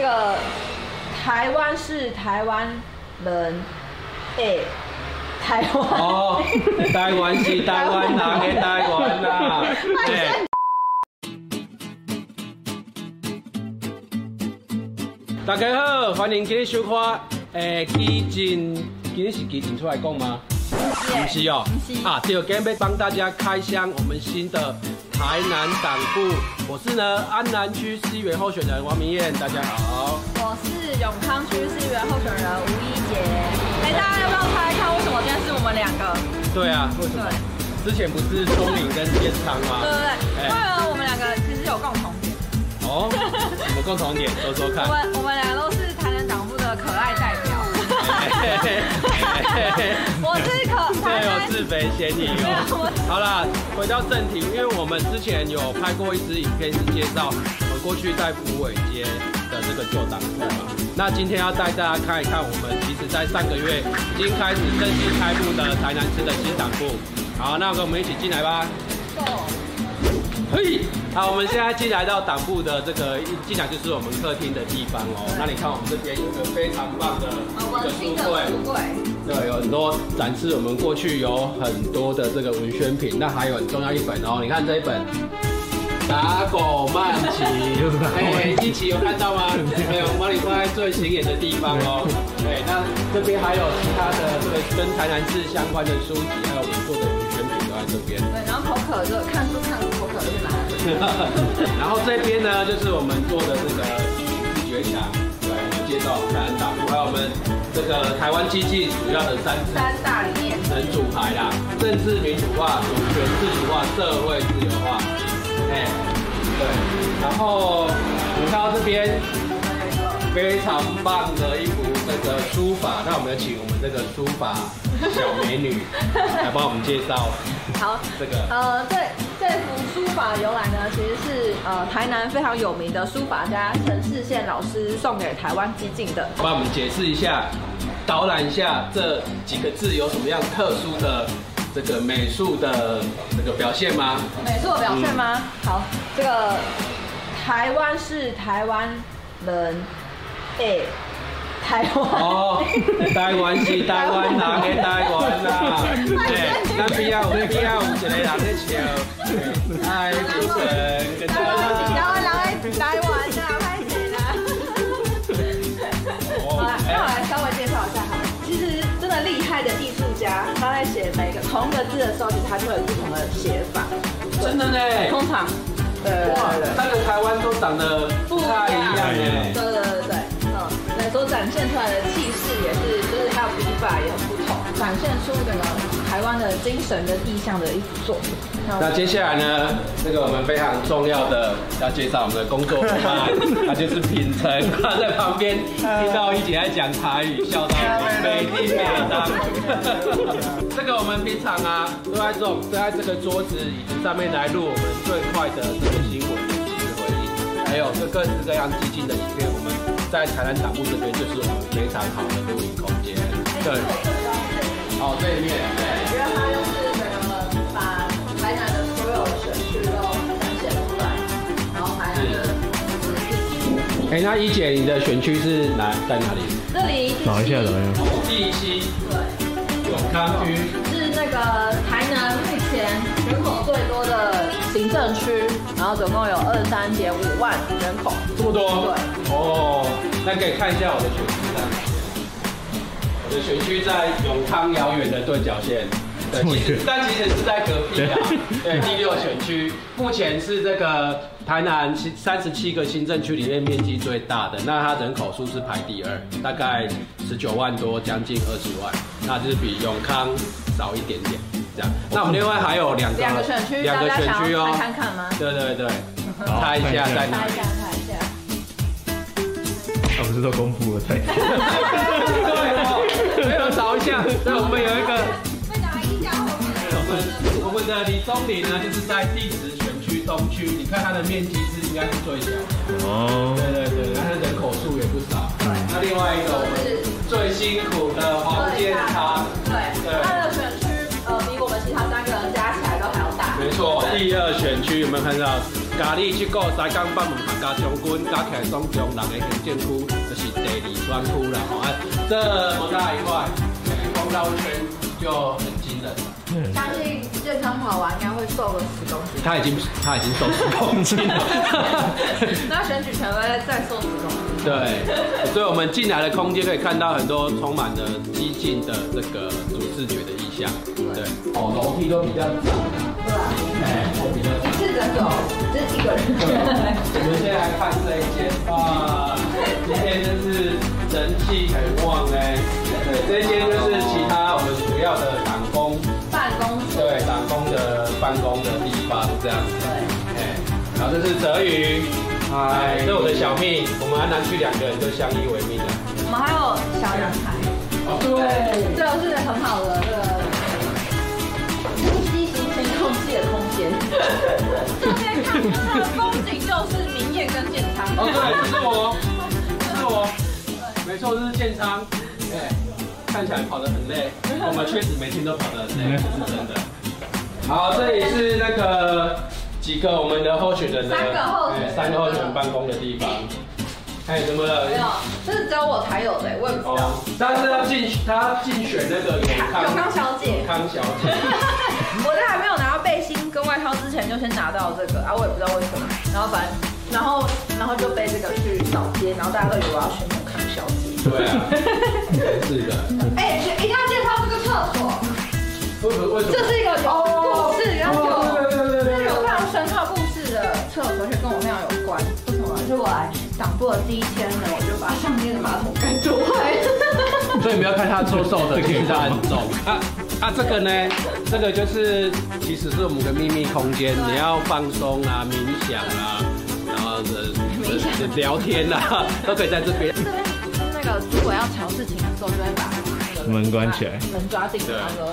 这个台湾是台湾人，哎，台湾哦，台湾是台湾人的台湾啦，对。大家好，欢迎今日收看。诶、欸，基进，今日是基进出来讲吗？不是哦。啊，第二天要帮大家开箱我们新的台南党部。我是呢安南区市议员候选人王明燕，大家好。我是永康区市议员候选人吴一杰。哎、欸，大家要不要猜看为什么今天是我们两个？对啊，为什么？之前不是聪明跟健康吗？对对对。因为呢，我们两个其实有共同点。哦，什么共同点？说说看。我们我们俩都是台南党部的可爱代表。我是可爱。这有自肥嫌疑哦。好啦，回到正题，因为我们之前有拍过一支影片，是介绍我们过去在福尾街的这个旧党部嘛。那今天要带大家看一看，我们其实在上个月已经开始正式开幕的台南市的新党部。好，那跟我们一起进来吧。嘿，好，我们现在进来到党部的这个一进来就是我们客厅的地方哦。那你看我们这边有个非常棒的一个书柜，对，有很多展示我们过去有很多的这个文宣品。那还有很重要一本哦，你看这一本《打狗慢骑》，哎，一起有看到吗？没有，我们帮你放在最显眼的地方哦。对，那这边还有其他的这个跟台南市相关的书籍，还有我们做的文宣品都在这边。对，然后口渴就看书看书。然后这边呢，就是我们做的这个视觉墙，对，介绍台南党部，还有我们这个台湾基进主要的三三大理念，神主牌啦，政治民主化、主权自主化、社会自由化，哎，对，然后我们看到这边非常棒的一幅这个书法，那我们要请我们这个书法小美女来帮我们介绍。好，这个呃，对。法的由来呢，其实是呃台南非常有名的书法家陈世宪老师送给台湾激进的。帮我们解释一下，导览一下这几个字有什么样特殊的这个美术的这个表现吗？美术的表现吗？嗯、好，这个台湾是台湾人，哎。台湾哦，台湾是台湾人的台湾啦。哎，那边啊，边啊有一个人在笑。哎，主持人，跟大家。台湾人的台湾啦，拍谁啦？好了，那我来稍微介绍一下好了。其实真的厉害的艺术家，他在写每个同一个字的时候，其实他就有不同的写法。真的呢？通常，对。哇，三个台湾都长得不太一样耶。法也很不同，展现出整个台湾的精神跟意象的一幅作品。那接下来呢，这个我们非常重要的要介绍我们的工作伙伴，他就是品成，他在旁边听到一姐在讲台语，笑到美的美当。这个我们平常啊，都在这种，都在这个桌子椅子上面来录我们最快的这个新闻的即时回应，还有这各式各样激进的影片，我们。在台南党部这边就是我们非常好的录音。对，好，这一面，对，因为它就是把台南的所有选区都展现出来，然后还有就是，哎，那一姐，你的选区是哪在哪里？这里，找一下，找一下。第七，对，永康区是那个台南目前人口最多的行政区，然后总共有二十三点五万人口，这么多？对，哦。那可以看一下我的选区选区在永康遥远的对角线，对，其实但其实是在隔壁啊。对，第六选区目前是这个台南三十七个行政区里面面积最大的，那它人口数是排第二，大概十九万多，将近二十万，那就是比永康少一点点这样。那我们另外还有两个两个选区，两个选区哦，看看吗？对对对，猜一下在哪里？我不是做功夫了，对。那我们有一个。我们。我们的李宗霖呢，就是在第十选区东区，你看它的面积是应该是最小。哦。对对对，它的人口数也不少。对。那另外一个我们最辛苦的黄健昌。对。对。他的选区呃比我们其他三个人加起来都还要大。没错，第二选区有没有看到？咖喱去过三江北门客家将军加起来总共六个行政区，就是第二专区了。哦，这么大一块，光绕圈就很惊人。相信健康跑完应该会瘦个十公斤。他已经他已经瘦十公斤了。那选举权威再瘦十公斤。对，所以我们进来的空间可以看到很多充满了激进的这个主视觉的意象。对，哦，楼梯都比较窄。对啊。哎，我比较窄。一次整走，这是一个人。我们现在来看这一间，哇，今天真是人气很旺哎。对，这一间就是其他我们主要的党工办公室。对，党工的办公的地方这样子。对。哎，然后这是泽宇。嗨，这是我的小蜜，我们安南区两个人就相依为命了。我们还有小阳台，哦对，这个是很好的这个呼吸新鲜空气的空间。这边看到的风景就是明艳跟建昌。哦对，是我，是我，没错，这是建昌。哎，看起来跑得很累，我们确实每天都跑得很累，是真的。好，这里是那个。几个我们的候选人的三个候选人，三个候选人办公的地方，还有什么？没有，这是只有我才有的，我也不知道。但是要竞，他要竞选那个永康永康小姐，永康小姐。我在还没有拿到背心跟外套之前，就先拿到这个啊，我也不知道为什么。然后反正，然后然后就背这个去扫街，然后大家都以为我要选永康小姐。对啊，是的。哎，一定要介绍这个厕所。为什么？为什么？这是一个有故事，然后有。厕所而且跟我非常有关，为什么？就是我来党部的第一天呢，我就把上面的马桶盖做坏。所以你不要看它瘦瘦的，其实它很重。啊啊，这个呢，这个就是其实是我们的秘密空间，你要放松啊、冥想啊，然后的聊天啊，都可以在这边。那个，如果要调事情的时候，就会把门关起来，门抓紧，然后。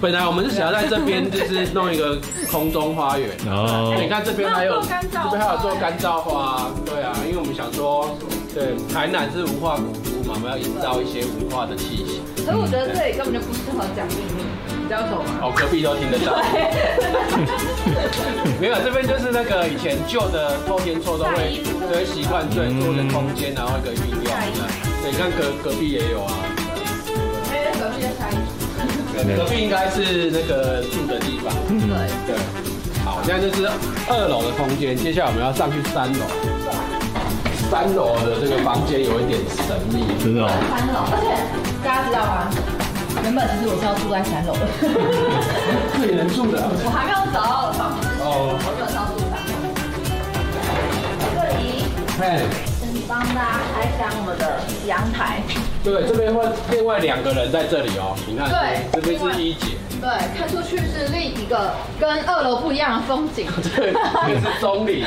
本来我们是想要在这边就是弄一个空中花园，哦，你看这边还有这边还有做干燥花，对啊，因为我们想说，对，台南是文化古都嘛，我们要营造一些文化的气息。可是我觉得这里根本就不适合讲秘密，你知道什么吗？哦，隔壁都听得到。没有，这边就是那个以前旧的透天厝都会都会习惯最多的空间，然后一个运用的。对，你看隔隔壁也有啊。哎，隔壁在晒衣服。隔壁应该是那个住的地方。对对。好，现在就是二楼的空间，接下来我们要上去三楼。三楼的这个房间有一点神秘。真的哦。三楼，而且大家知道吗？原本其实我是要住在三楼的。自己能住的。我还没有找到房子。哦。我就是要住三楼。这里。嘿。帮大家开箱我们的阳台。对，这边会另外两个人在这里哦。你看，对，这边是一姐。对，看出去是另一个跟二楼不一样的风景。对，这是中里。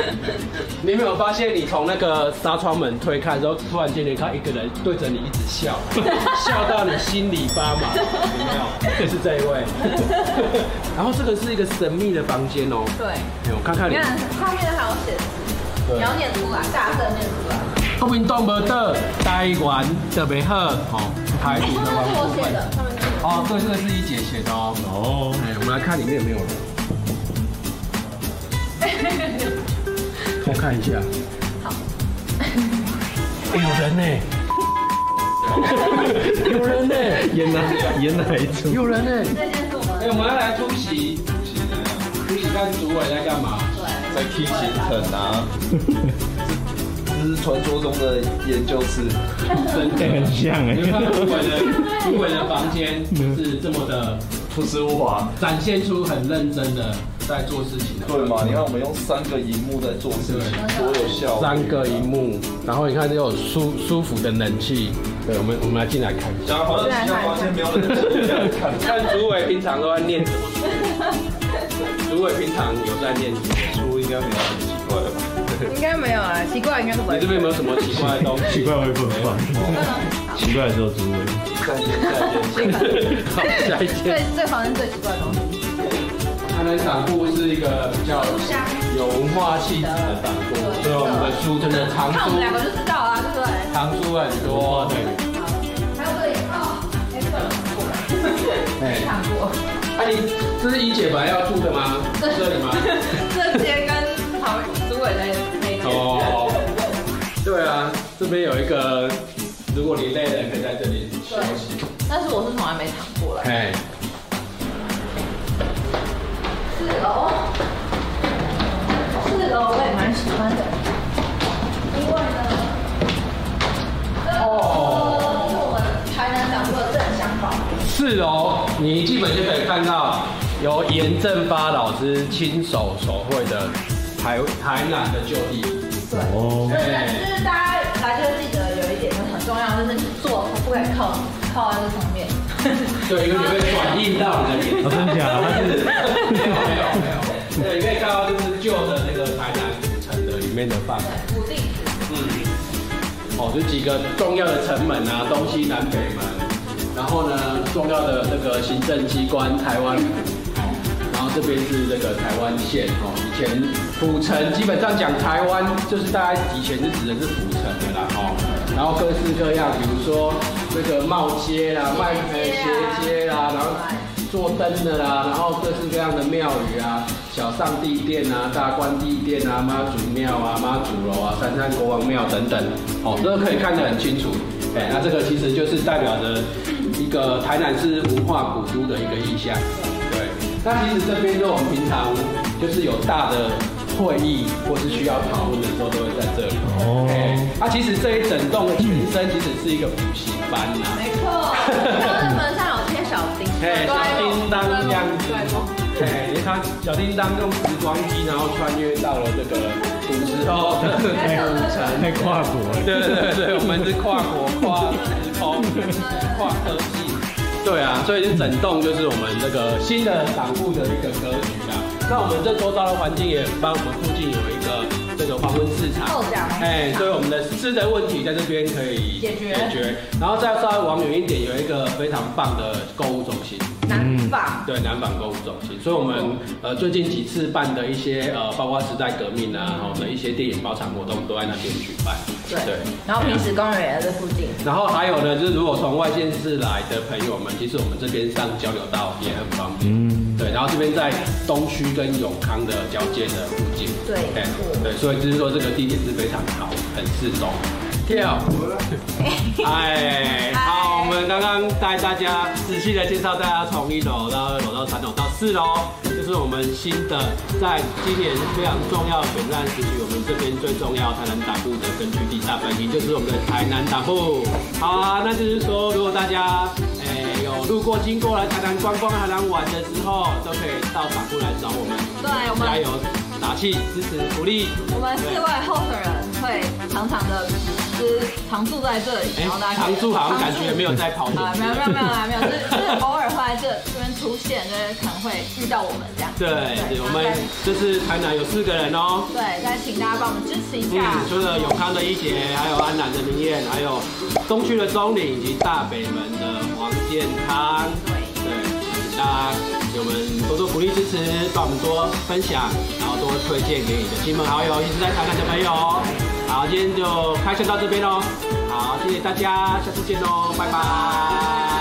你有没有发现，你从那个纱窗门推开之后，突然间你看一个人对着你一直笑，笑到你心里发麻。有没有？就是这一位。然后这个是一个神秘的房间哦。对。我看看。你看上面还有写字，你要念出来，大声念出来。国民党无倒，台湾特别好，哦，台独的部分。哦，对，这个是一姐写的哦。哦，哎，我们来看里面有没有人。我看一下。好。有人呢。有人呢。演哪？演哪一出？有人呢。哎，我们要来突袭。突袭的。突袭看主委在干嘛？在提行程啊。这是传说中的研究室，真 的很像哎。你看主委的 主委的房间是这么的朴实无华，展现出很认真的在做事情。对嘛？你看我们用三个荧幕在做事情，多有效。三个荧幕，然后你看这有舒舒服的冷气。对，我们我们来进来看一下。好像其他房间没有人看。看主委平常都在念什么书？主委平常有在念书，应该没有很奇怪的吧？应该没有啊，奇怪应该是不会。你这边有没有什么奇怪的东西？奇怪我也不能放。奇怪的时候主委。再见再见。好，下一件。这这房间最奇怪的东西。他的党部是一个比较有文化气质的党部，所以我们的书真的藏书。看我们两个就知道啊，对不对？藏书很多，对。还有这里哦，哎，这个看过。没看过。哎，你这是一姐本来要住的吗？这里吗？边有一个，如果你累了，可以在这里休息。但是我是从来没躺过来。哎，四楼，四楼我也蛮喜欢的。因为呢，哦，这是我们台南党部的正香堡。四楼你基本就可以看到由严正发老师亲手手绘的台台南的旧地。对，哦就重要，就是你坐不可以靠靠在这上面。对，因为你会转印到你的脸哦，上。真假的？它 是没有没有没有。对，你可以看到就是旧的那个台南古城的里面的范围。对，古地址。嗯。哦，就几个重要的城门啊，东西南北门。然后呢，重要的那个行政机关台湾府。然后这边是那个台湾县哦，以前府城基本上讲台湾，就是大家以前是指的是府城的啦哦。然后各式各样，比如说那个帽街啦、卖呃鞋街啦，然后做灯的啦，然后各式各样的庙宇啊，小上帝殿啊、大关帝殿啊、妈祖庙啊、妈祖楼啊、三山国王庙等等，哦，这个可以看得很清楚。哎，那这个其实就是代表着一个台南是文化古都的一个意象。对，那其实这边就我们平常就是有大的会议或是需要讨论的时候，都会在这里。哦哎，那其实这一整栋的前身其实是一个补习班呐。没错，它的门上有贴小叮，哎，小叮当这样子对，哎，你看小叮当用时光机，然后穿越到了这个古时候的古城。太跨国了。对对对对，我们是跨国、跨时空、跨科技。对啊，所以这整栋就是我们这个新的党部的一个格局啊。那我们这周遭的环境也帮我们附近有一个这个黄昏市场哎，所以我们的吃的问题在这边可以解决解决。然后再稍微往远一点，有一个非常棒的购物中心。南纺。对，南纺购物中心，所以我们呃最近几次办的一些呃，包括时代革命啊，然后的一些电影包场活动都在那边举办。对对，然后平时公园也在这附近。然后还有呢，就是如果从外县市来的朋友们，其实我们这边上交流道也很方便。嗯，对，然后这边在东区跟永康的交界的附近。对对对，所以就是说这个地点是非常好，很适中。跳，哎，好，我们刚刚带大家仔细的介绍大家从一楼到二楼到三楼到四楼，就是我们新的在今年非常重要选战时期，我们这边最重要台南党部的根据地大本营，就是我们的台南党部。好啊，那就是说，如果大家哎有路过经过来台南观光、台南玩的时候，都可以到法库来找我们，对我们加油打气、支持、鼓励。我们四位候选人会常常的，就是常住在这里，哎然后大家常住好像感觉没有在跑啊，没有没有没有没有，就是就是偶尔会在这这边出现，就是可能会遇到我们这样。对，对，我们就是台南有四个人哦。对，再请大家帮我们支持一嗯下。，除了永康的一杰，还有安南的明艳，还有东区的钟岭，以及大北门的黄健康。对，对，请大家给我们多多鼓励支持，帮我们多分享，然后多推荐给你的亲朋好友，一直在台南的朋友哦。好，今天就开箱到这边喽。好，谢谢大家，下次见喽，拜拜。